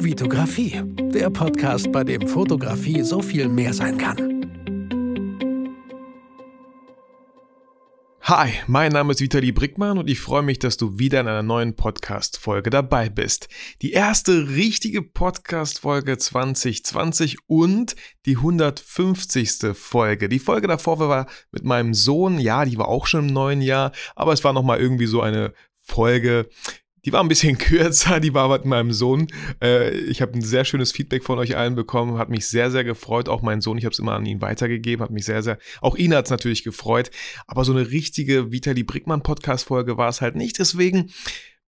Vitografie, der Podcast, bei dem Fotografie so viel mehr sein kann. Hi, mein Name ist Vitali Brickmann und ich freue mich, dass du wieder in einer neuen Podcast-Folge dabei bist. Die erste richtige Podcast-Folge 2020 und die 150. Folge. Die Folge davor war mit meinem Sohn, ja, die war auch schon im neuen Jahr, aber es war nochmal irgendwie so eine Folge, die war ein bisschen kürzer, die war mit meinem Sohn. Äh, ich habe ein sehr schönes Feedback von euch allen bekommen, hat mich sehr, sehr gefreut. Auch mein Sohn, ich habe es immer an ihn weitergegeben, hat mich sehr, sehr, auch ihn hat es natürlich gefreut. Aber so eine richtige Vitali Brickmann Podcast-Folge war es halt nicht. Deswegen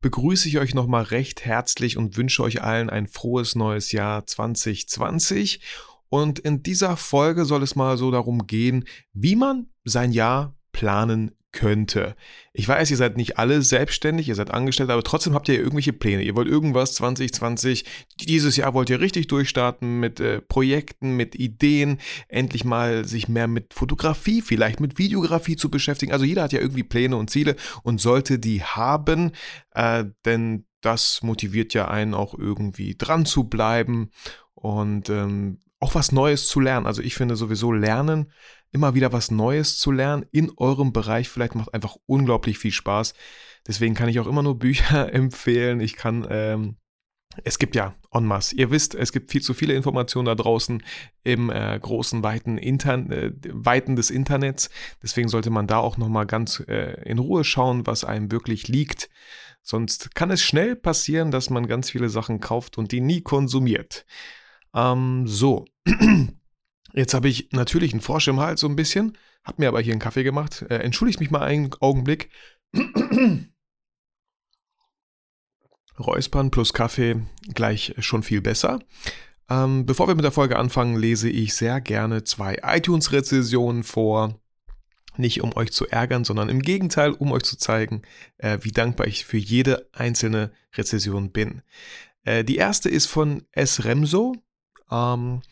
begrüße ich euch nochmal recht herzlich und wünsche euch allen ein frohes neues Jahr 2020. Und in dieser Folge soll es mal so darum gehen, wie man sein Jahr planen könnte. Ich weiß, ihr seid nicht alle selbstständig, ihr seid angestellt, aber trotzdem habt ihr irgendwelche Pläne. Ihr wollt irgendwas 2020, dieses Jahr wollt ihr richtig durchstarten mit äh, Projekten, mit Ideen, endlich mal sich mehr mit Fotografie, vielleicht mit Videografie zu beschäftigen. Also jeder hat ja irgendwie Pläne und Ziele und sollte die haben, äh, denn das motiviert ja einen auch irgendwie dran zu bleiben und ähm, auch was Neues zu lernen. Also ich finde sowieso Lernen immer wieder was Neues zu lernen in eurem Bereich. Vielleicht macht einfach unglaublich viel Spaß. Deswegen kann ich auch immer nur Bücher empfehlen. Ich kann, ähm, es gibt ja en masse. Ihr wisst, es gibt viel zu viele Informationen da draußen im äh, großen, weiten Intern äh, Weiten des Internets. Deswegen sollte man da auch nochmal ganz äh, in Ruhe schauen, was einem wirklich liegt. Sonst kann es schnell passieren, dass man ganz viele Sachen kauft und die nie konsumiert. Ähm, so. Jetzt habe ich natürlich einen Frosch im Hals so ein bisschen, habe mir aber hier einen Kaffee gemacht. Äh, entschuldigt mich mal einen Augenblick. Räuspern plus Kaffee gleich schon viel besser. Ähm, bevor wir mit der Folge anfangen, lese ich sehr gerne zwei iTunes-Rezensionen vor. Nicht um euch zu ärgern, sondern im Gegenteil, um euch zu zeigen, äh, wie dankbar ich für jede einzelne Rezension bin. Äh, die erste ist von S. Remso. Ähm,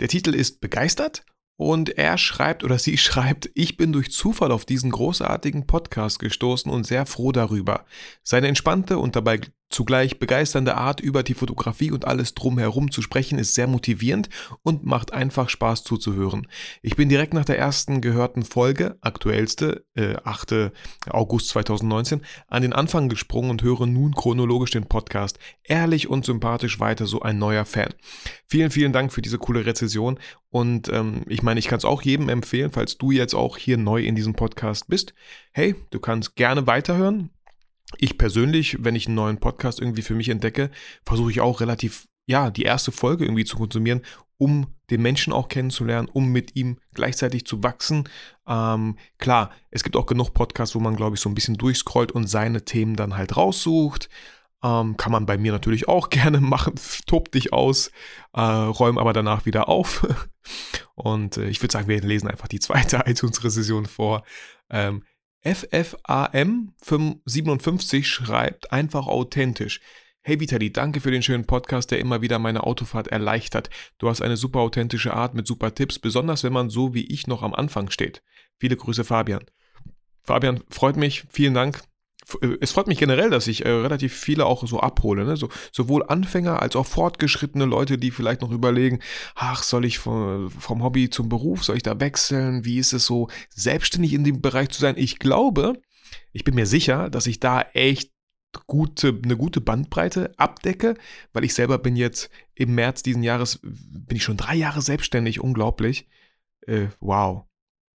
der Titel ist Begeistert und er schreibt oder sie schreibt, ich bin durch Zufall auf diesen großartigen Podcast gestoßen und sehr froh darüber. Seine entspannte und dabei zugleich begeisternde Art über die Fotografie und alles drumherum zu sprechen ist sehr motivierend und macht einfach Spaß zuzuhören. Ich bin direkt nach der ersten gehörten Folge, aktuellste, äh, 8. August 2019, an den Anfang gesprungen und höre nun chronologisch den Podcast. Ehrlich und sympathisch weiter so ein neuer Fan. Vielen, vielen Dank für diese coole Rezession und ähm, ich meine, ich kann es auch jedem empfehlen, falls du jetzt auch hier neu in diesem Podcast bist. Hey, du kannst gerne weiterhören ich persönlich, wenn ich einen neuen Podcast irgendwie für mich entdecke, versuche ich auch relativ, ja, die erste Folge irgendwie zu konsumieren, um den Menschen auch kennenzulernen, um mit ihm gleichzeitig zu wachsen. Ähm, klar, es gibt auch genug Podcasts, wo man, glaube ich, so ein bisschen durchscrollt und seine Themen dann halt raussucht. Ähm, kann man bei mir natürlich auch gerne machen. Tob dich aus, äh, räum aber danach wieder auf. und äh, ich würde sagen, wir lesen einfach die zweite iTunes-Rezession vor. Ähm, FFAM57 schreibt einfach authentisch. Hey Vitali, danke für den schönen Podcast, der immer wieder meine Autofahrt erleichtert. Du hast eine super authentische Art mit super Tipps, besonders wenn man so wie ich noch am Anfang steht. Viele Grüße, Fabian. Fabian, freut mich, vielen Dank es freut mich generell, dass ich äh, relativ viele auch so abhole, ne? so, sowohl Anfänger als auch fortgeschrittene Leute, die vielleicht noch überlegen, ach, soll ich vom, vom Hobby zum Beruf, soll ich da wechseln, wie ist es so, selbstständig in dem Bereich zu sein? Ich glaube, ich bin mir sicher, dass ich da echt gute, eine gute Bandbreite abdecke, weil ich selber bin jetzt im März diesen Jahres, bin ich schon drei Jahre selbstständig, unglaublich. Äh, wow.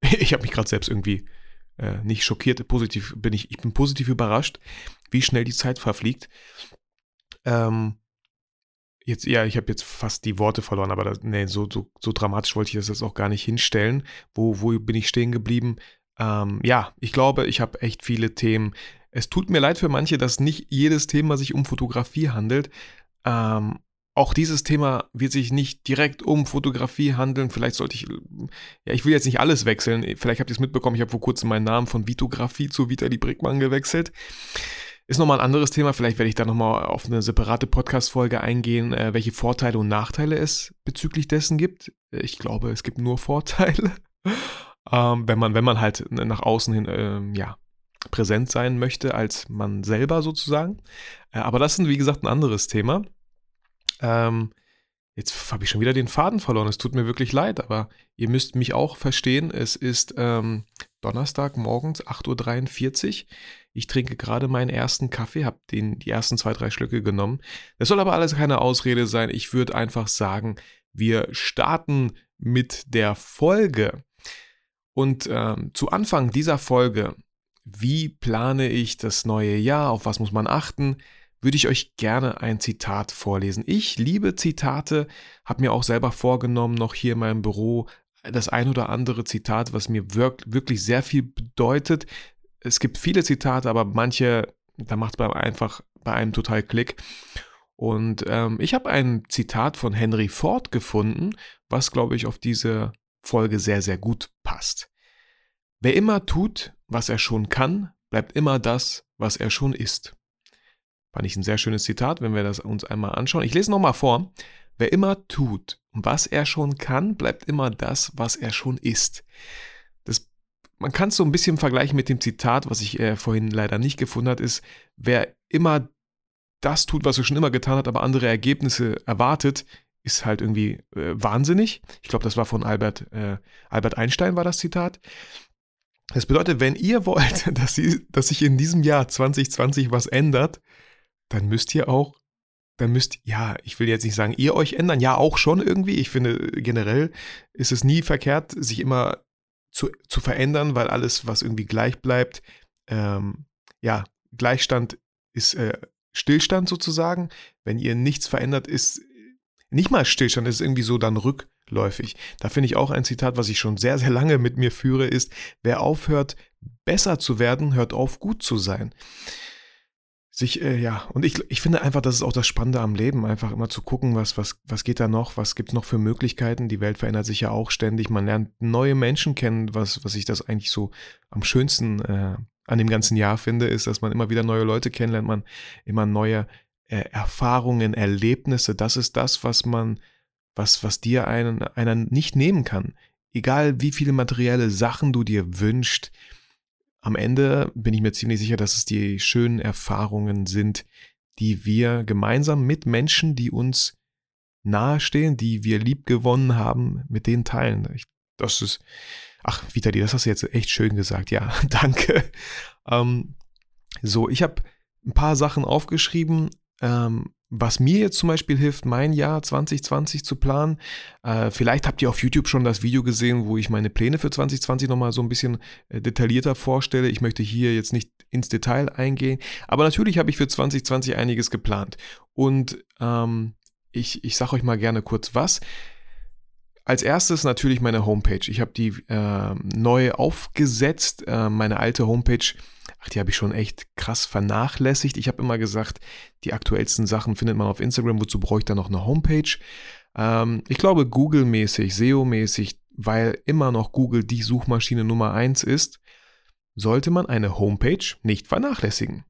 Ich habe mich gerade selbst irgendwie äh, nicht schockiert, positiv bin ich, ich bin positiv überrascht, wie schnell die Zeit verfliegt. Ähm, jetzt, ja, ich habe jetzt fast die Worte verloren, aber das, nee, so, so, so dramatisch wollte ich das jetzt auch gar nicht hinstellen. Wo, wo bin ich stehen geblieben? Ähm, ja, ich glaube, ich habe echt viele Themen. Es tut mir leid für manche, dass nicht jedes Thema sich um Fotografie handelt. Ähm, auch dieses Thema wird sich nicht direkt um Fotografie handeln. Vielleicht sollte ich, ja, ich will jetzt nicht alles wechseln. Vielleicht habt ihr es mitbekommen, ich habe vor kurzem meinen Namen von Vitografie zu Vitali Brickmann gewechselt. Ist nochmal ein anderes Thema. Vielleicht werde ich da nochmal auf eine separate Podcast-Folge eingehen, äh, welche Vorteile und Nachteile es bezüglich dessen gibt. Ich glaube, es gibt nur Vorteile. ähm, wenn man, wenn man halt nach außen hin, ähm, ja, präsent sein möchte als man selber sozusagen. Äh, aber das ist, wie gesagt, ein anderes Thema. Ähm, jetzt habe ich schon wieder den Faden verloren. Es tut mir wirklich leid, aber ihr müsst mich auch verstehen. Es ist ähm, Donnerstag morgens 8.43 Uhr. Ich trinke gerade meinen ersten Kaffee, habe die ersten zwei, drei Schlücke genommen. Das soll aber alles keine Ausrede sein. Ich würde einfach sagen, wir starten mit der Folge. Und ähm, zu Anfang dieser Folge, wie plane ich das neue Jahr, auf was muss man achten, würde ich euch gerne ein Zitat vorlesen. Ich liebe Zitate, habe mir auch selber vorgenommen, noch hier in meinem Büro das ein oder andere Zitat, was mir wirklich sehr viel bedeutet. Es gibt viele Zitate, aber manche, da macht es einfach bei einem total Klick. Und ähm, ich habe ein Zitat von Henry Ford gefunden, was, glaube ich, auf diese Folge sehr, sehr gut passt. Wer immer tut, was er schon kann, bleibt immer das, was er schon ist. Fand ich ein sehr schönes Zitat, wenn wir das uns einmal anschauen. Ich lese nochmal vor. Wer immer tut, was er schon kann, bleibt immer das, was er schon ist. Das, man kann es so ein bisschen vergleichen mit dem Zitat, was ich äh, vorhin leider nicht gefunden habe, ist, wer immer das tut, was er schon immer getan hat, aber andere Ergebnisse erwartet, ist halt irgendwie äh, wahnsinnig. Ich glaube, das war von Albert, äh, Albert Einstein, war das Zitat. Das bedeutet, wenn ihr wollt, dass, sie, dass sich in diesem Jahr 2020 was ändert, dann müsst ihr auch, dann müsst, ja, ich will jetzt nicht sagen, ihr euch ändern, ja, auch schon irgendwie. Ich finde, generell ist es nie verkehrt, sich immer zu, zu verändern, weil alles, was irgendwie gleich bleibt, ähm, ja, Gleichstand ist äh, Stillstand sozusagen. Wenn ihr nichts verändert, ist nicht mal Stillstand, ist irgendwie so dann rückläufig. Da finde ich auch ein Zitat, was ich schon sehr, sehr lange mit mir führe, ist, wer aufhört, besser zu werden, hört auf, gut zu sein. Sich, äh, ja, und ich, ich finde einfach, das ist auch das Spannende am Leben, einfach immer zu gucken, was, was, was geht da noch, was gibt es noch für Möglichkeiten. Die Welt verändert sich ja auch ständig. Man lernt neue Menschen kennen, was, was ich das eigentlich so am schönsten äh, an dem ganzen Jahr finde, ist, dass man immer wieder neue Leute kennenlernt, man immer neue äh, Erfahrungen, Erlebnisse. Das ist das, was man, was, was dir einen, einer nicht nehmen kann. Egal wie viele materielle Sachen du dir wünschst, am Ende bin ich mir ziemlich sicher, dass es die schönen Erfahrungen sind, die wir gemeinsam mit Menschen, die uns nahestehen, die wir lieb gewonnen haben, mit denen teilen. Ich, das ist, ach, Vitali, das hast du jetzt echt schön gesagt. Ja, danke. Ähm, so, ich habe ein paar Sachen aufgeschrieben, ähm, was mir jetzt zum Beispiel hilft, mein Jahr 2020 zu planen. Äh, vielleicht habt ihr auf YouTube schon das Video gesehen, wo ich meine Pläne für 2020 nochmal so ein bisschen äh, detaillierter vorstelle. Ich möchte hier jetzt nicht ins Detail eingehen, aber natürlich habe ich für 2020 einiges geplant. Und ähm, ich, ich sage euch mal gerne kurz was. Als erstes natürlich meine Homepage. Ich habe die äh, neu aufgesetzt. Äh, meine alte Homepage, ach, die habe ich schon echt krass vernachlässigt. Ich habe immer gesagt, die aktuellsten Sachen findet man auf Instagram. Wozu brauche ich da noch eine Homepage? Ähm, ich glaube, Google-mäßig, SEO-mäßig, weil immer noch Google die Suchmaschine Nummer eins ist, sollte man eine Homepage nicht vernachlässigen.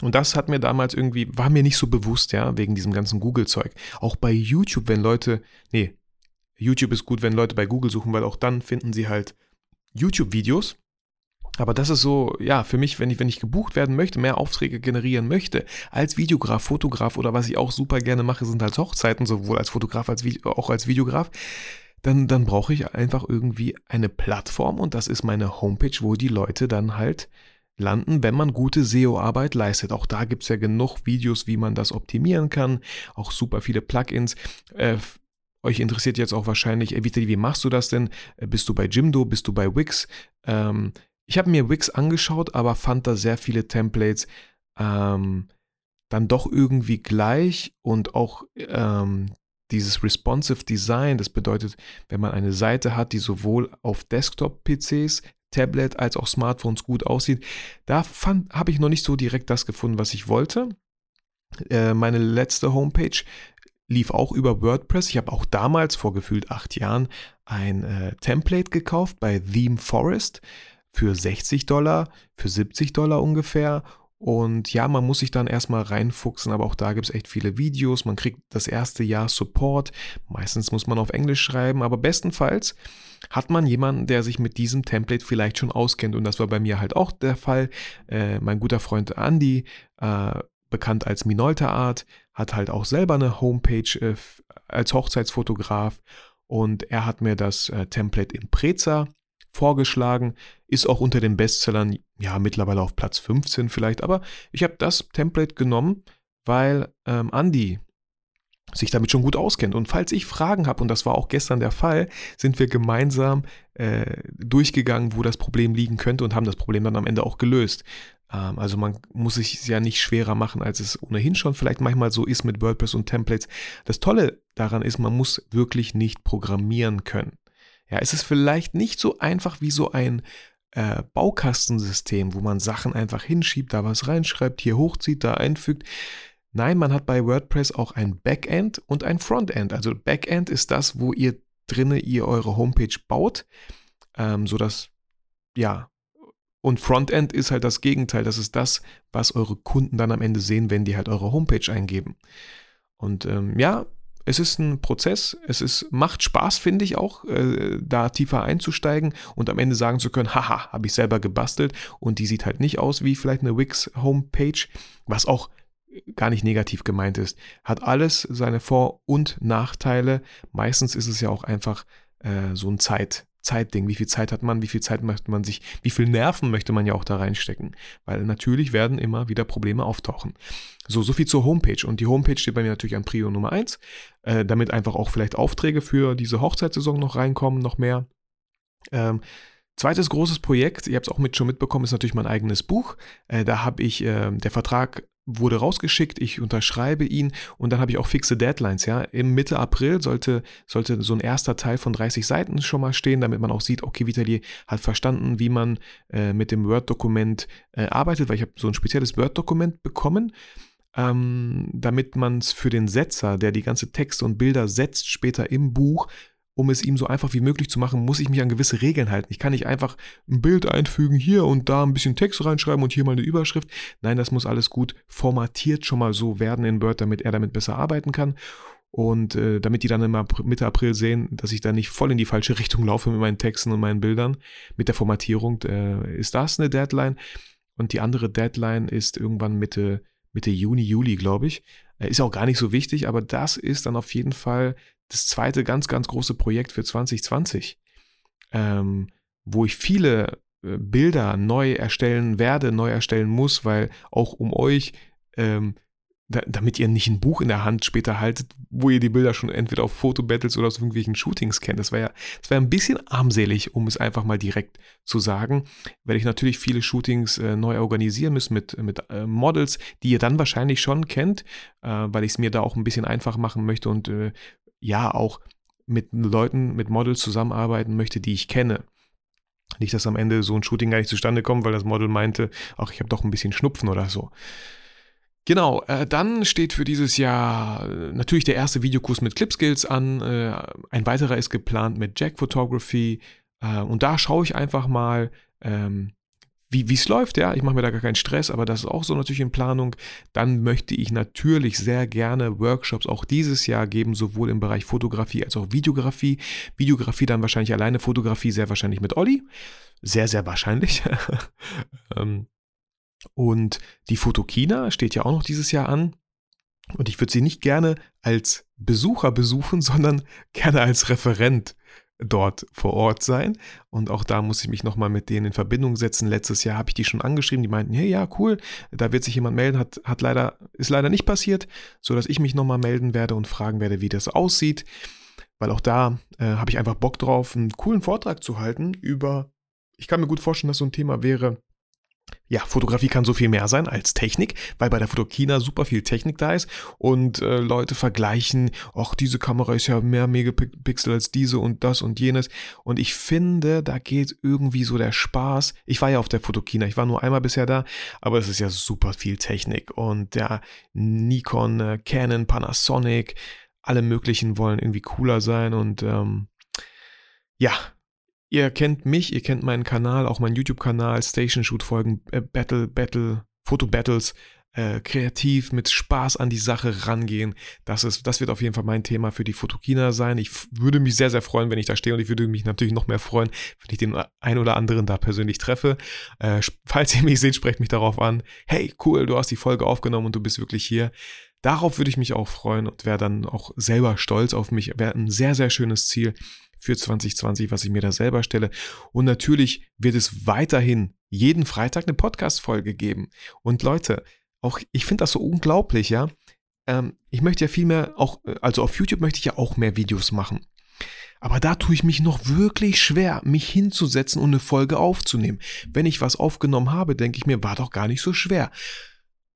Und das hat mir damals irgendwie, war mir nicht so bewusst, ja, wegen diesem ganzen Google-Zeug. Auch bei YouTube, wenn Leute, nee, YouTube ist gut, wenn Leute bei Google suchen, weil auch dann finden sie halt YouTube-Videos. Aber das ist so, ja, für mich, wenn ich, wenn ich gebucht werden möchte, mehr Aufträge generieren möchte, als Videograf, Fotograf oder was ich auch super gerne mache, sind halt Hochzeiten, sowohl als Fotograf als auch als Videograf, dann, dann brauche ich einfach irgendwie eine Plattform und das ist meine Homepage, wo die Leute dann halt landen, wenn man gute SEO-Arbeit leistet. Auch da gibt es ja genug Videos, wie man das optimieren kann, auch super viele Plugins. Äh, euch interessiert jetzt auch wahrscheinlich, äh, Vitali, wie machst du das denn? Äh, bist du bei Jimdo? Bist du bei Wix? Ähm, ich habe mir Wix angeschaut, aber fand da sehr viele Templates ähm, dann doch irgendwie gleich und auch ähm, dieses responsive Design, das bedeutet, wenn man eine Seite hat, die sowohl auf Desktop-PCs, Tablet als auch Smartphones gut aussieht, da habe ich noch nicht so direkt das gefunden, was ich wollte. Äh, meine letzte Homepage lief auch über WordPress. Ich habe auch damals, vor gefühlt acht Jahren, ein äh, Template gekauft bei Theme Forest für 60 Dollar, für 70 Dollar ungefähr. Und ja, man muss sich dann erstmal reinfuchsen, aber auch da gibt es echt viele Videos. Man kriegt das erste Jahr Support. Meistens muss man auf Englisch schreiben, aber bestenfalls hat man jemanden, der sich mit diesem Template vielleicht schon auskennt. Und das war bei mir halt auch der Fall. Äh, mein guter Freund Andy, äh, bekannt als Minolta Art, hat halt auch selber eine Homepage äh, als Hochzeitsfotograf und er hat mir das äh, Template in Preza vorgeschlagen, ist auch unter den Bestsellern, ja, mittlerweile auf Platz 15 vielleicht, aber ich habe das Template genommen, weil ähm, Andy sich damit schon gut auskennt. Und falls ich Fragen habe, und das war auch gestern der Fall, sind wir gemeinsam äh, durchgegangen, wo das Problem liegen könnte und haben das Problem dann am Ende auch gelöst. Ähm, also man muss sich ja nicht schwerer machen, als es ohnehin schon vielleicht manchmal so ist mit WordPress und Templates. Das Tolle daran ist, man muss wirklich nicht programmieren können. Ja, es ist vielleicht nicht so einfach wie so ein äh, Baukastensystem, wo man Sachen einfach hinschiebt, da was reinschreibt, hier hochzieht, da einfügt. Nein, man hat bei WordPress auch ein Backend und ein Frontend. Also Backend ist das, wo ihr drinne ihr eure Homepage baut, ähm, sodass ja und Frontend ist halt das Gegenteil. Das ist das, was eure Kunden dann am Ende sehen, wenn die halt eure Homepage eingeben. Und ähm, ja, es ist ein Prozess. Es ist, macht Spaß, finde ich auch, äh, da tiefer einzusteigen und am Ende sagen zu können, haha, habe ich selber gebastelt und die sieht halt nicht aus wie vielleicht eine Wix Homepage, was auch gar nicht negativ gemeint ist. Hat alles seine Vor- und Nachteile. Meistens ist es ja auch einfach äh, so ein Zeit, Zeitding. Wie viel Zeit hat man? Wie viel Zeit möchte man sich, wie viel Nerven möchte man ja auch da reinstecken? Weil natürlich werden immer wieder Probleme auftauchen. So, so viel zur Homepage. Und die Homepage steht bei mir natürlich an Prio Nummer eins, äh, damit einfach auch vielleicht Aufträge für diese Hochzeitssaison noch reinkommen, noch mehr. Ähm, Zweites großes Projekt, ihr habt es auch mit, schon mitbekommen, ist natürlich mein eigenes Buch. Äh, da habe ich, äh, der Vertrag wurde rausgeschickt, ich unterschreibe ihn und dann habe ich auch fixe Deadlines. Ja, im Mitte April sollte, sollte so ein erster Teil von 30 Seiten schon mal stehen, damit man auch sieht, okay, Vitali hat verstanden, wie man äh, mit dem Word-Dokument äh, arbeitet, weil ich habe so ein spezielles Word-Dokument bekommen. Ähm, damit man es für den Setzer, der die ganze Texte und Bilder setzt, später im Buch, um es ihm so einfach wie möglich zu machen, muss ich mich an gewisse Regeln halten. Ich kann nicht einfach ein Bild einfügen, hier und da ein bisschen Text reinschreiben und hier mal eine Überschrift. Nein, das muss alles gut formatiert schon mal so werden in Word, damit er damit besser arbeiten kann. Und äh, damit die dann immer Mitte April sehen, dass ich da nicht voll in die falsche Richtung laufe mit meinen Texten und meinen Bildern. Mit der Formatierung äh, ist das eine Deadline. Und die andere Deadline ist irgendwann Mitte, Mitte Juni, Juli, glaube ich. Äh, ist auch gar nicht so wichtig, aber das ist dann auf jeden Fall das zweite ganz, ganz große Projekt für 2020, ähm, wo ich viele äh, Bilder neu erstellen werde, neu erstellen muss, weil auch um euch, ähm, damit ihr nicht ein Buch in der Hand später haltet, wo ihr die Bilder schon entweder auf Fotobattles oder aus irgendwelchen Shootings kennt. Das wäre ja, das wäre ein bisschen armselig, um es einfach mal direkt zu sagen, weil ich natürlich viele Shootings äh, neu organisieren muss mit, mit äh, Models, die ihr dann wahrscheinlich schon kennt, äh, weil ich es mir da auch ein bisschen einfach machen möchte und äh, ja auch mit Leuten, mit Models zusammenarbeiten möchte, die ich kenne. Nicht, dass am Ende so ein Shooting gar nicht zustande kommt, weil das Model meinte, ach, ich habe doch ein bisschen Schnupfen oder so. Genau, äh, dann steht für dieses Jahr äh, natürlich der erste Videokurs mit Clipskills an. Äh, ein weiterer ist geplant mit Jack Photography. Äh, und da schaue ich einfach mal, ähm, wie es läuft, ja, ich mache mir da gar keinen Stress, aber das ist auch so natürlich in Planung. Dann möchte ich natürlich sehr gerne Workshops auch dieses Jahr geben, sowohl im Bereich Fotografie als auch Videografie. Videografie dann wahrscheinlich alleine, Fotografie sehr wahrscheinlich mit Olli. Sehr, sehr wahrscheinlich. Ähm, und die Fotokina steht ja auch noch dieses Jahr an. Und ich würde sie nicht gerne als Besucher besuchen, sondern gerne als Referent dort vor Ort sein. Und auch da muss ich mich nochmal mit denen in Verbindung setzen. Letztes Jahr habe ich die schon angeschrieben, die meinten, hey, ja, cool, da wird sich jemand melden, hat, hat leider, ist leider nicht passiert, sodass ich mich nochmal melden werde und fragen werde, wie das aussieht. Weil auch da äh, habe ich einfach Bock drauf, einen coolen Vortrag zu halten über, ich kann mir gut vorstellen, dass so ein Thema wäre, ja, Fotografie kann so viel mehr sein als Technik, weil bei der Fotokina super viel Technik da ist und äh, Leute vergleichen, ach, diese Kamera ist ja mehr Megapixel als diese und das und jenes. Und ich finde, da geht irgendwie so der Spaß. Ich war ja auf der Fotokina, ich war nur einmal bisher da, aber es ist ja super viel Technik und der Nikon, äh, Canon, Panasonic, alle möglichen wollen irgendwie cooler sein und ähm, ja, Ihr kennt mich, ihr kennt meinen Kanal, auch meinen YouTube-Kanal, Station Shoot Folgen, äh, Battle, Battle, Foto Battles, äh, kreativ mit Spaß an die Sache rangehen. Das ist, das wird auf jeden Fall mein Thema für die Fotokina sein. Ich würde mich sehr, sehr freuen, wenn ich da stehe und ich würde mich natürlich noch mehr freuen, wenn ich den ein oder anderen da persönlich treffe. Äh, falls ihr mich seht, sprecht mich darauf an. Hey, cool, du hast die Folge aufgenommen und du bist wirklich hier Darauf würde ich mich auch freuen und wäre dann auch selber stolz auf mich. Wäre ein sehr, sehr schönes Ziel für 2020, was ich mir da selber stelle. Und natürlich wird es weiterhin jeden Freitag eine Podcast-Folge geben. Und Leute, auch ich finde das so unglaublich, ja. Ähm, ich möchte ja viel mehr, auch, also auf YouTube möchte ich ja auch mehr Videos machen. Aber da tue ich mich noch wirklich schwer, mich hinzusetzen und eine Folge aufzunehmen. Wenn ich was aufgenommen habe, denke ich mir, war doch gar nicht so schwer.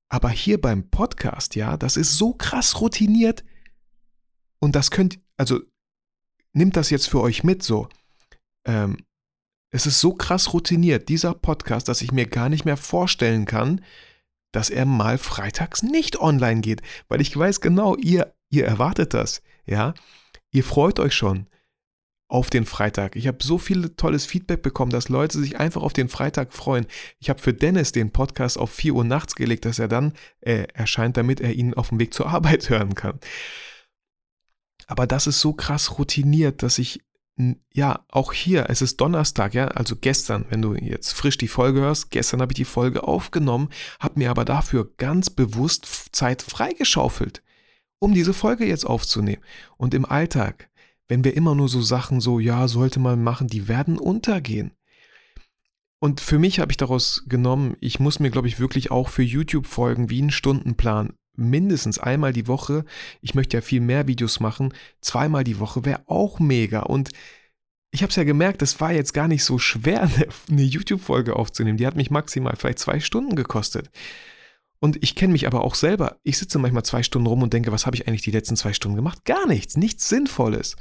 Aber hier beim Podcast, ja, das ist so krass routiniert. Und das könnt, also nimmt das jetzt für euch mit so. Ähm, es ist so krass routiniert, dieser Podcast, dass ich mir gar nicht mehr vorstellen kann, dass er mal freitags nicht online geht. Weil ich weiß genau, ihr, ihr erwartet das, ja. Ihr freut euch schon auf den Freitag. Ich habe so viel tolles Feedback bekommen, dass Leute sich einfach auf den Freitag freuen. Ich habe für Dennis den Podcast auf 4 Uhr nachts gelegt, dass er dann äh, erscheint, damit er ihn auf dem Weg zur Arbeit hören kann. Aber das ist so krass routiniert, dass ich ja, auch hier, es ist Donnerstag, ja, also gestern, wenn du jetzt frisch die Folge hörst, gestern habe ich die Folge aufgenommen, habe mir aber dafür ganz bewusst Zeit freigeschaufelt, um diese Folge jetzt aufzunehmen. Und im Alltag, wenn wir immer nur so Sachen so, ja, sollte man machen, die werden untergehen. Und für mich habe ich daraus genommen, ich muss mir, glaube ich, wirklich auch für YouTube folgen, wie einen Stundenplan. Mindestens einmal die Woche. Ich möchte ja viel mehr Videos machen. Zweimal die Woche wäre auch mega. Und ich habe es ja gemerkt, es war jetzt gar nicht so schwer, eine YouTube-Folge aufzunehmen. Die hat mich maximal vielleicht zwei Stunden gekostet. Und ich kenne mich aber auch selber. Ich sitze manchmal zwei Stunden rum und denke, was habe ich eigentlich die letzten zwei Stunden gemacht? Gar nichts, nichts Sinnvolles.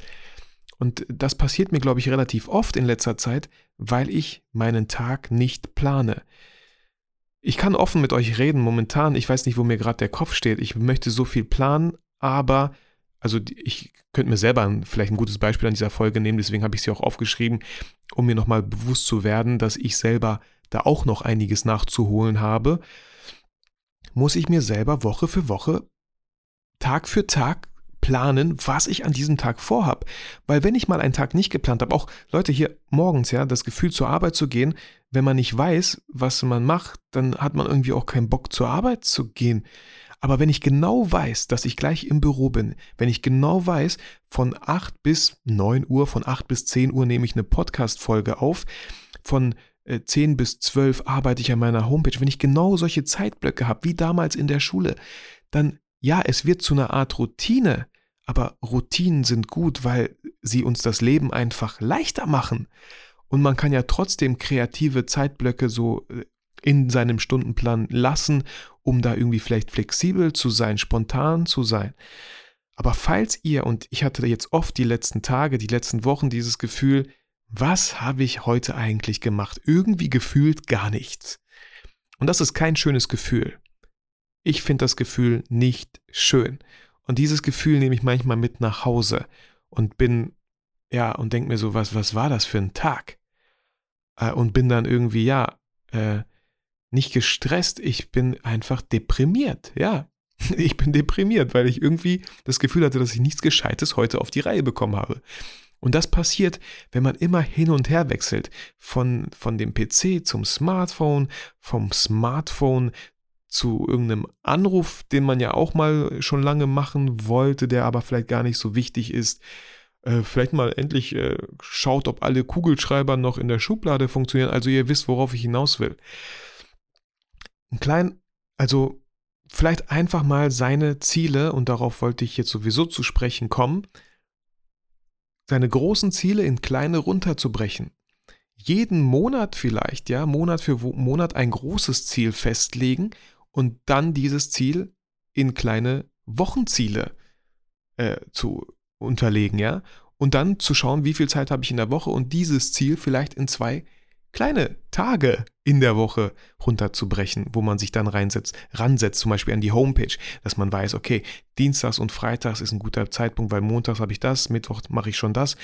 Und das passiert mir, glaube ich, relativ oft in letzter Zeit, weil ich meinen Tag nicht plane. Ich kann offen mit euch reden momentan. Ich weiß nicht, wo mir gerade der Kopf steht. Ich möchte so viel planen, aber also ich könnte mir selber vielleicht ein gutes Beispiel an dieser Folge nehmen, deswegen habe ich sie auch aufgeschrieben, um mir nochmal bewusst zu werden, dass ich selber da auch noch einiges nachzuholen habe muss ich mir selber Woche für Woche, Tag für Tag planen, was ich an diesem Tag vorhab. Weil wenn ich mal einen Tag nicht geplant habe, auch Leute hier morgens, ja, das Gefühl zur Arbeit zu gehen, wenn man nicht weiß, was man macht, dann hat man irgendwie auch keinen Bock zur Arbeit zu gehen. Aber wenn ich genau weiß, dass ich gleich im Büro bin, wenn ich genau weiß, von 8 bis 9 Uhr, von 8 bis 10 Uhr nehme ich eine Podcast-Folge auf, von 10 äh, bis 12 arbeite ich an meiner Homepage, wenn ich genau solche Zeitblöcke habe, wie damals in der Schule, dann ja, es wird zu einer Art Routine, aber Routinen sind gut, weil sie uns das Leben einfach leichter machen. Und man kann ja trotzdem kreative Zeitblöcke so äh, in seinem Stundenplan lassen, um da irgendwie vielleicht flexibel zu sein, spontan zu sein. Aber falls ihr, und ich hatte jetzt oft die letzten Tage, die letzten Wochen dieses Gefühl, was habe ich heute eigentlich gemacht? Irgendwie gefühlt gar nichts. Und das ist kein schönes Gefühl. Ich finde das Gefühl nicht schön. Und dieses Gefühl nehme ich manchmal mit nach Hause und bin, ja, und denke mir so, was, was war das für ein Tag? Äh, und bin dann irgendwie, ja, äh, nicht gestresst, ich bin einfach deprimiert, ja. Ich bin deprimiert, weil ich irgendwie das Gefühl hatte, dass ich nichts Gescheites heute auf die Reihe bekommen habe. Und das passiert, wenn man immer hin und her wechselt. Von, von dem PC zum Smartphone, vom Smartphone zu irgendeinem Anruf, den man ja auch mal schon lange machen wollte, der aber vielleicht gar nicht so wichtig ist. Äh, vielleicht mal endlich äh, schaut, ob alle Kugelschreiber noch in der Schublade funktionieren. Also ihr wisst, worauf ich hinaus will. Ein klein, also vielleicht einfach mal seine Ziele, und darauf wollte ich jetzt sowieso zu sprechen kommen, seine großen Ziele in kleine runterzubrechen. Jeden Monat vielleicht, ja, Monat für Monat ein großes Ziel festlegen und dann dieses Ziel in kleine Wochenziele äh, zu unterlegen, ja, und dann zu schauen, wie viel Zeit habe ich in der Woche und dieses Ziel vielleicht in zwei kleine Tage in der Woche runterzubrechen, wo man sich dann reinsetzt, ransetzt, zum Beispiel an die Homepage, dass man weiß, okay, Dienstags und Freitags ist ein guter Zeitpunkt, weil montags habe ich das, Mittwoch mache ich schon das.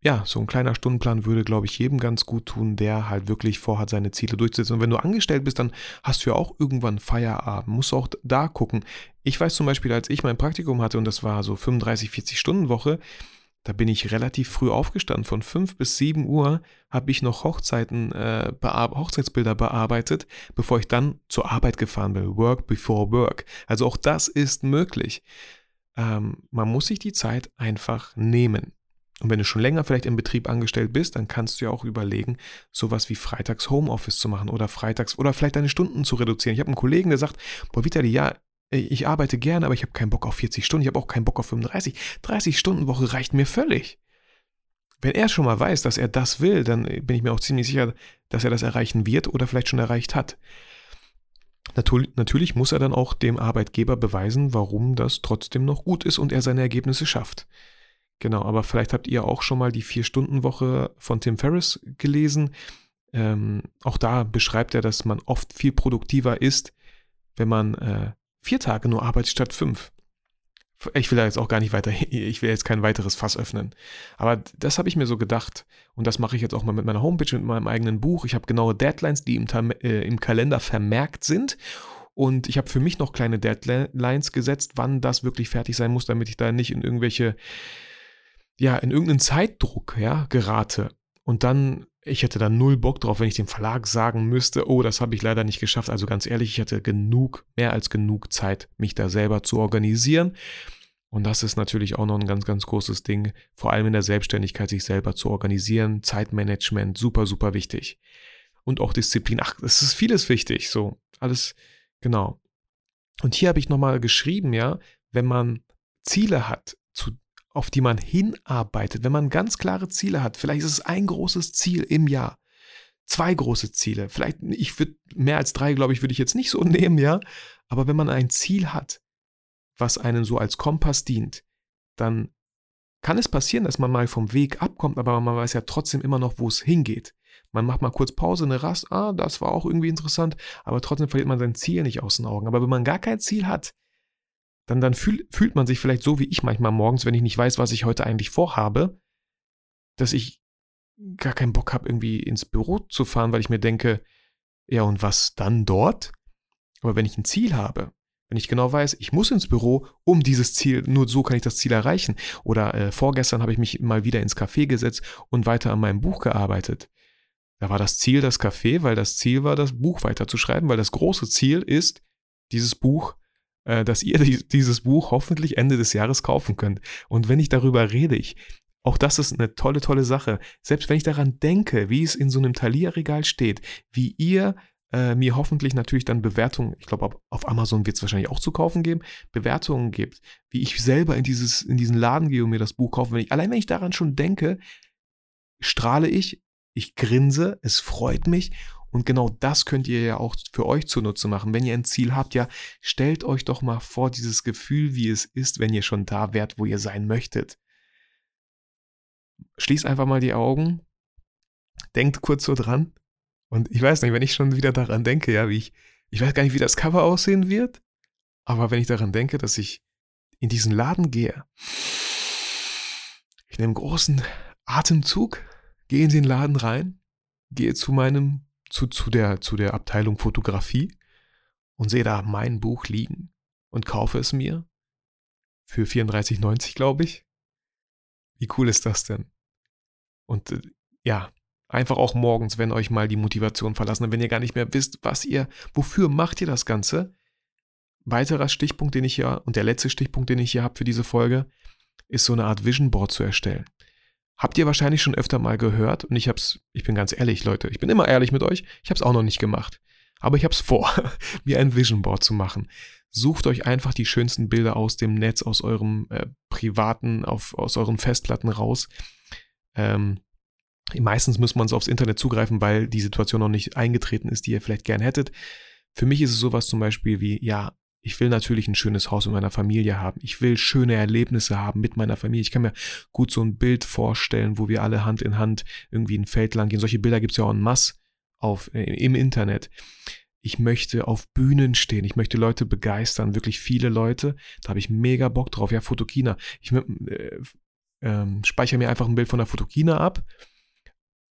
Ja, so ein kleiner Stundenplan würde, glaube ich, jedem ganz gut tun, der halt wirklich vorhat, seine Ziele durchzusetzen. Und wenn du angestellt bist, dann hast du ja auch irgendwann Feierabend, musst auch da gucken. Ich weiß zum Beispiel, als ich mein Praktikum hatte und das war so 35, 40 Stunden Woche, da bin ich relativ früh aufgestanden. Von 5 bis 7 Uhr habe ich noch Hochzeiten, äh, Hochzeitsbilder bearbeitet, bevor ich dann zur Arbeit gefahren bin. Work before work. Also auch das ist möglich. Ähm, man muss sich die Zeit einfach nehmen. Und wenn du schon länger vielleicht im Betrieb angestellt bist, dann kannst du ja auch überlegen, sowas wie freitags Homeoffice zu machen oder freitags oder vielleicht deine Stunden zu reduzieren. Ich habe einen Kollegen, der sagt, boah, Vitali, ja, ich arbeite gerne, aber ich habe keinen Bock auf 40 Stunden, ich habe auch keinen Bock auf 35. 30 Stunden Woche reicht mir völlig. Wenn er schon mal weiß, dass er das will, dann bin ich mir auch ziemlich sicher, dass er das erreichen wird oder vielleicht schon erreicht hat. Natürlich muss er dann auch dem Arbeitgeber beweisen, warum das trotzdem noch gut ist und er seine Ergebnisse schafft. Genau, aber vielleicht habt ihr auch schon mal die Vier-Stunden-Woche von Tim Ferriss gelesen. Ähm, auch da beschreibt er, dass man oft viel produktiver ist, wenn man äh, vier Tage nur arbeitet statt fünf. Ich will da jetzt auch gar nicht weiter, ich will jetzt kein weiteres Fass öffnen. Aber das habe ich mir so gedacht. Und das mache ich jetzt auch mal mit meiner Homepage, mit meinem eigenen Buch. Ich habe genaue Deadlines, die im, äh, im Kalender vermerkt sind. Und ich habe für mich noch kleine Deadlines gesetzt, wann das wirklich fertig sein muss, damit ich da nicht in irgendwelche ja, in irgendeinen Zeitdruck, ja, gerate. Und dann, ich hätte da null Bock drauf, wenn ich dem Verlag sagen müsste, oh, das habe ich leider nicht geschafft. Also ganz ehrlich, ich hatte genug, mehr als genug Zeit, mich da selber zu organisieren. Und das ist natürlich auch noch ein ganz, ganz großes Ding, vor allem in der Selbstständigkeit, sich selber zu organisieren. Zeitmanagement, super, super wichtig. Und auch Disziplin. Ach, es ist vieles wichtig. So, alles, genau. Und hier habe ich nochmal geschrieben, ja, wenn man Ziele hat, auf die man hinarbeitet, wenn man ganz klare Ziele hat, vielleicht ist es ein großes Ziel im Jahr, zwei große Ziele, vielleicht, ich würde, mehr als drei, glaube ich, würde ich jetzt nicht so nehmen, ja, aber wenn man ein Ziel hat, was einen so als Kompass dient, dann kann es passieren, dass man mal vom Weg abkommt, aber man weiß ja trotzdem immer noch, wo es hingeht. Man macht mal kurz Pause, eine Rast, ah, das war auch irgendwie interessant, aber trotzdem verliert man sein Ziel nicht aus den Augen. Aber wenn man gar kein Ziel hat, dann, dann fühl, fühlt man sich vielleicht so wie ich manchmal morgens, wenn ich nicht weiß, was ich heute eigentlich vorhabe, dass ich gar keinen Bock habe, irgendwie ins Büro zu fahren, weil ich mir denke, ja, und was dann dort? Aber wenn ich ein Ziel habe, wenn ich genau weiß, ich muss ins Büro, um dieses Ziel, nur so kann ich das Ziel erreichen. Oder äh, vorgestern habe ich mich mal wieder ins Café gesetzt und weiter an meinem Buch gearbeitet. Da war das Ziel das Café, weil das Ziel war, das Buch weiterzuschreiben, weil das große Ziel ist, dieses Buch äh, dass ihr dieses Buch hoffentlich Ende des Jahres kaufen könnt. Und wenn ich darüber rede, ich, auch das ist eine tolle, tolle Sache. Selbst wenn ich daran denke, wie es in so einem Thalia-Regal steht, wie ihr äh, mir hoffentlich natürlich dann Bewertungen, ich glaube, auf Amazon wird es wahrscheinlich auch zu kaufen geben, Bewertungen gibt, wie ich selber in, dieses, in diesen Laden gehe und mir das Buch kaufe. Wenn ich, allein wenn ich daran schon denke, strahle ich, ich grinse, es freut mich und genau das könnt ihr ja auch für euch zunutze machen. Wenn ihr ein Ziel habt, ja, stellt euch doch mal vor dieses Gefühl, wie es ist, wenn ihr schon da wärt, wo ihr sein möchtet. Schließt einfach mal die Augen, denkt kurz so dran. Und ich weiß nicht, wenn ich schon wieder daran denke, ja, wie ich, ich weiß gar nicht, wie das Cover aussehen wird, aber wenn ich daran denke, dass ich in diesen Laden gehe, ich nehme einen großen Atemzug, gehe in den Laden rein, gehe zu meinem zu, zu, der, zu der Abteilung Fotografie und sehe da mein Buch liegen und kaufe es mir für 34,90 glaube ich. Wie cool ist das denn? Und äh, ja, einfach auch morgens, wenn euch mal die Motivation verlassen, wenn ihr gar nicht mehr wisst, was ihr, wofür macht ihr das Ganze? Weiterer Stichpunkt, den ich hier, und der letzte Stichpunkt, den ich hier habe für diese Folge, ist so eine Art Vision Board zu erstellen. Habt ihr wahrscheinlich schon öfter mal gehört und ich hab's, ich bin ganz ehrlich, Leute, ich bin immer ehrlich mit euch, ich hab's auch noch nicht gemacht. Aber ich hab's vor, mir ein Vision Board zu machen. Sucht euch einfach die schönsten Bilder aus dem Netz, aus eurem äh, privaten, auf, aus euren Festplatten raus. Ähm, meistens muss man so aufs Internet zugreifen, weil die Situation noch nicht eingetreten ist, die ihr vielleicht gern hättet. Für mich ist es sowas zum Beispiel wie, ja, ich will natürlich ein schönes Haus mit meiner Familie haben. Ich will schöne Erlebnisse haben mit meiner Familie. Ich kann mir gut so ein Bild vorstellen, wo wir alle Hand in Hand irgendwie ein Feld lang gehen. Solche Bilder gibt es ja auch en masse auf, äh, im Internet. Ich möchte auf Bühnen stehen. Ich möchte Leute begeistern. Wirklich viele Leute. Da habe ich mega Bock drauf. Ja, Fotokina. Ich äh, äh, speichere mir einfach ein Bild von der Fotokina ab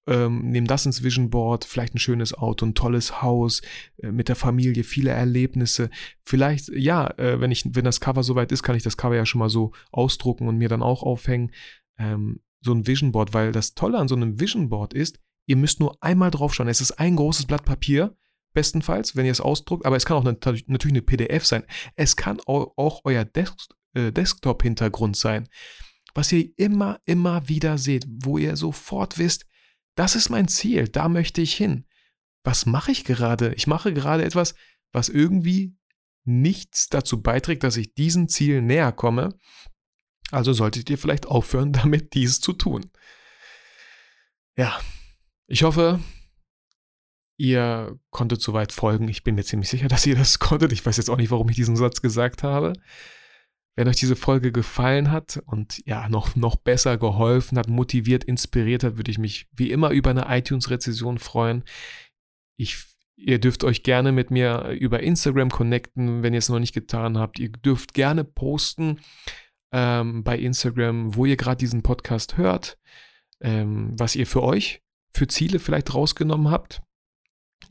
ähm, nehme das ins Vision Board, vielleicht ein schönes Auto, ein tolles Haus, äh, mit der Familie, viele Erlebnisse. Vielleicht, ja, äh, wenn ich, wenn das Cover soweit ist, kann ich das Cover ja schon mal so ausdrucken und mir dann auch aufhängen. ähm, so ein Vision Board, weil das Tolle an so einem Vision Board ist, ihr müsst nur einmal draufschauen. Es ist ein großes Blatt Papier, bestenfalls, wenn ihr es ausdruckt, aber es kann auch natürlich eine PDF sein. Es kann auch euer Desk äh, Desktop-Hintergrund sein, was ihr immer, immer wieder seht, wo ihr sofort wisst, das ist mein Ziel, da möchte ich hin. Was mache ich gerade? Ich mache gerade etwas, was irgendwie nichts dazu beiträgt, dass ich diesen Ziel näher komme. Also solltet ihr vielleicht aufhören, damit dies zu tun. Ja, ich hoffe, ihr konntet soweit folgen. Ich bin mir ziemlich sicher, dass ihr das konntet. Ich weiß jetzt auch nicht, warum ich diesen Satz gesagt habe. Wenn euch diese Folge gefallen hat und ja, noch, noch besser geholfen hat, motiviert, inspiriert hat, würde ich mich wie immer über eine iTunes-Rezession freuen. Ich, ihr dürft euch gerne mit mir über Instagram connecten, wenn ihr es noch nicht getan habt. Ihr dürft gerne posten ähm, bei Instagram, wo ihr gerade diesen Podcast hört, ähm, was ihr für euch für Ziele vielleicht rausgenommen habt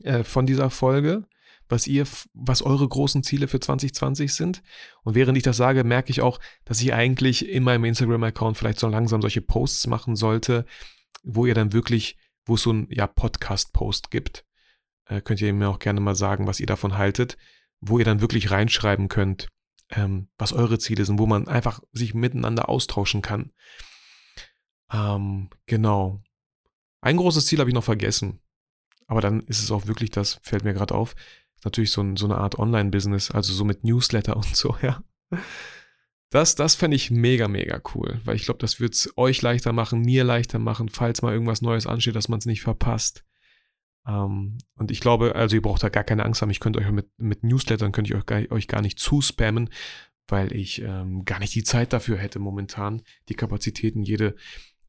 äh, von dieser Folge was ihr, was eure großen Ziele für 2020 sind. Und während ich das sage, merke ich auch, dass ich eigentlich in meinem Instagram-Account vielleicht so langsam solche Posts machen sollte, wo ihr dann wirklich, wo es so ein ja, Podcast-Post gibt. Äh, könnt ihr mir auch gerne mal sagen, was ihr davon haltet, wo ihr dann wirklich reinschreiben könnt, ähm, was eure Ziele sind, wo man einfach sich miteinander austauschen kann. Ähm, genau. Ein großes Ziel habe ich noch vergessen. Aber dann ist es auch wirklich das, fällt mir gerade auf, natürlich so, ein, so eine Art Online-Business, also so mit Newsletter und so, ja. Das, das fände ich mega, mega cool, weil ich glaube, das wird es euch leichter machen, mir leichter machen, falls mal irgendwas Neues ansteht, dass man es nicht verpasst. Ähm, und ich glaube, also ihr braucht da gar keine Angst haben, ich könnte euch mit, mit Newslettern, könnte ich euch gar, euch gar nicht zuspammen, weil ich ähm, gar nicht die Zeit dafür hätte momentan, die Kapazitäten jede,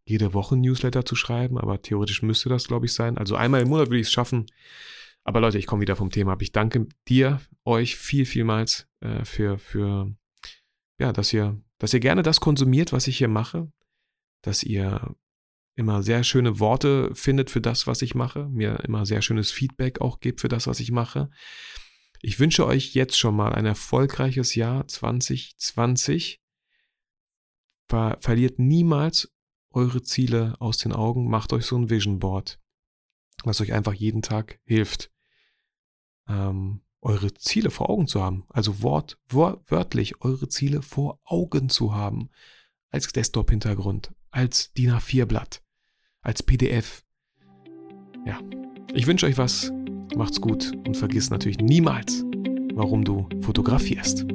jede Woche Newsletter zu schreiben, aber theoretisch müsste das, glaube ich, sein. Also einmal im Monat würde ich es schaffen, aber Leute, ich komme wieder vom Thema ab. Ich danke dir, euch viel, vielmals äh, für, für, ja, dass ihr, dass ihr gerne das konsumiert, was ich hier mache, dass ihr immer sehr schöne Worte findet für das, was ich mache, mir immer sehr schönes Feedback auch gebt für das, was ich mache. Ich wünsche euch jetzt schon mal ein erfolgreiches Jahr 2020. Ver verliert niemals eure Ziele aus den Augen, macht euch so ein Vision Board, was euch einfach jeden Tag hilft ähm, eure Ziele vor Augen zu haben. Also wort, wor wörtlich eure Ziele vor Augen zu haben. Als Desktop-Hintergrund, als DIN A4-Blatt, als PDF. Ja, ich wünsche euch was. Macht's gut und vergiss natürlich niemals, warum du fotografierst.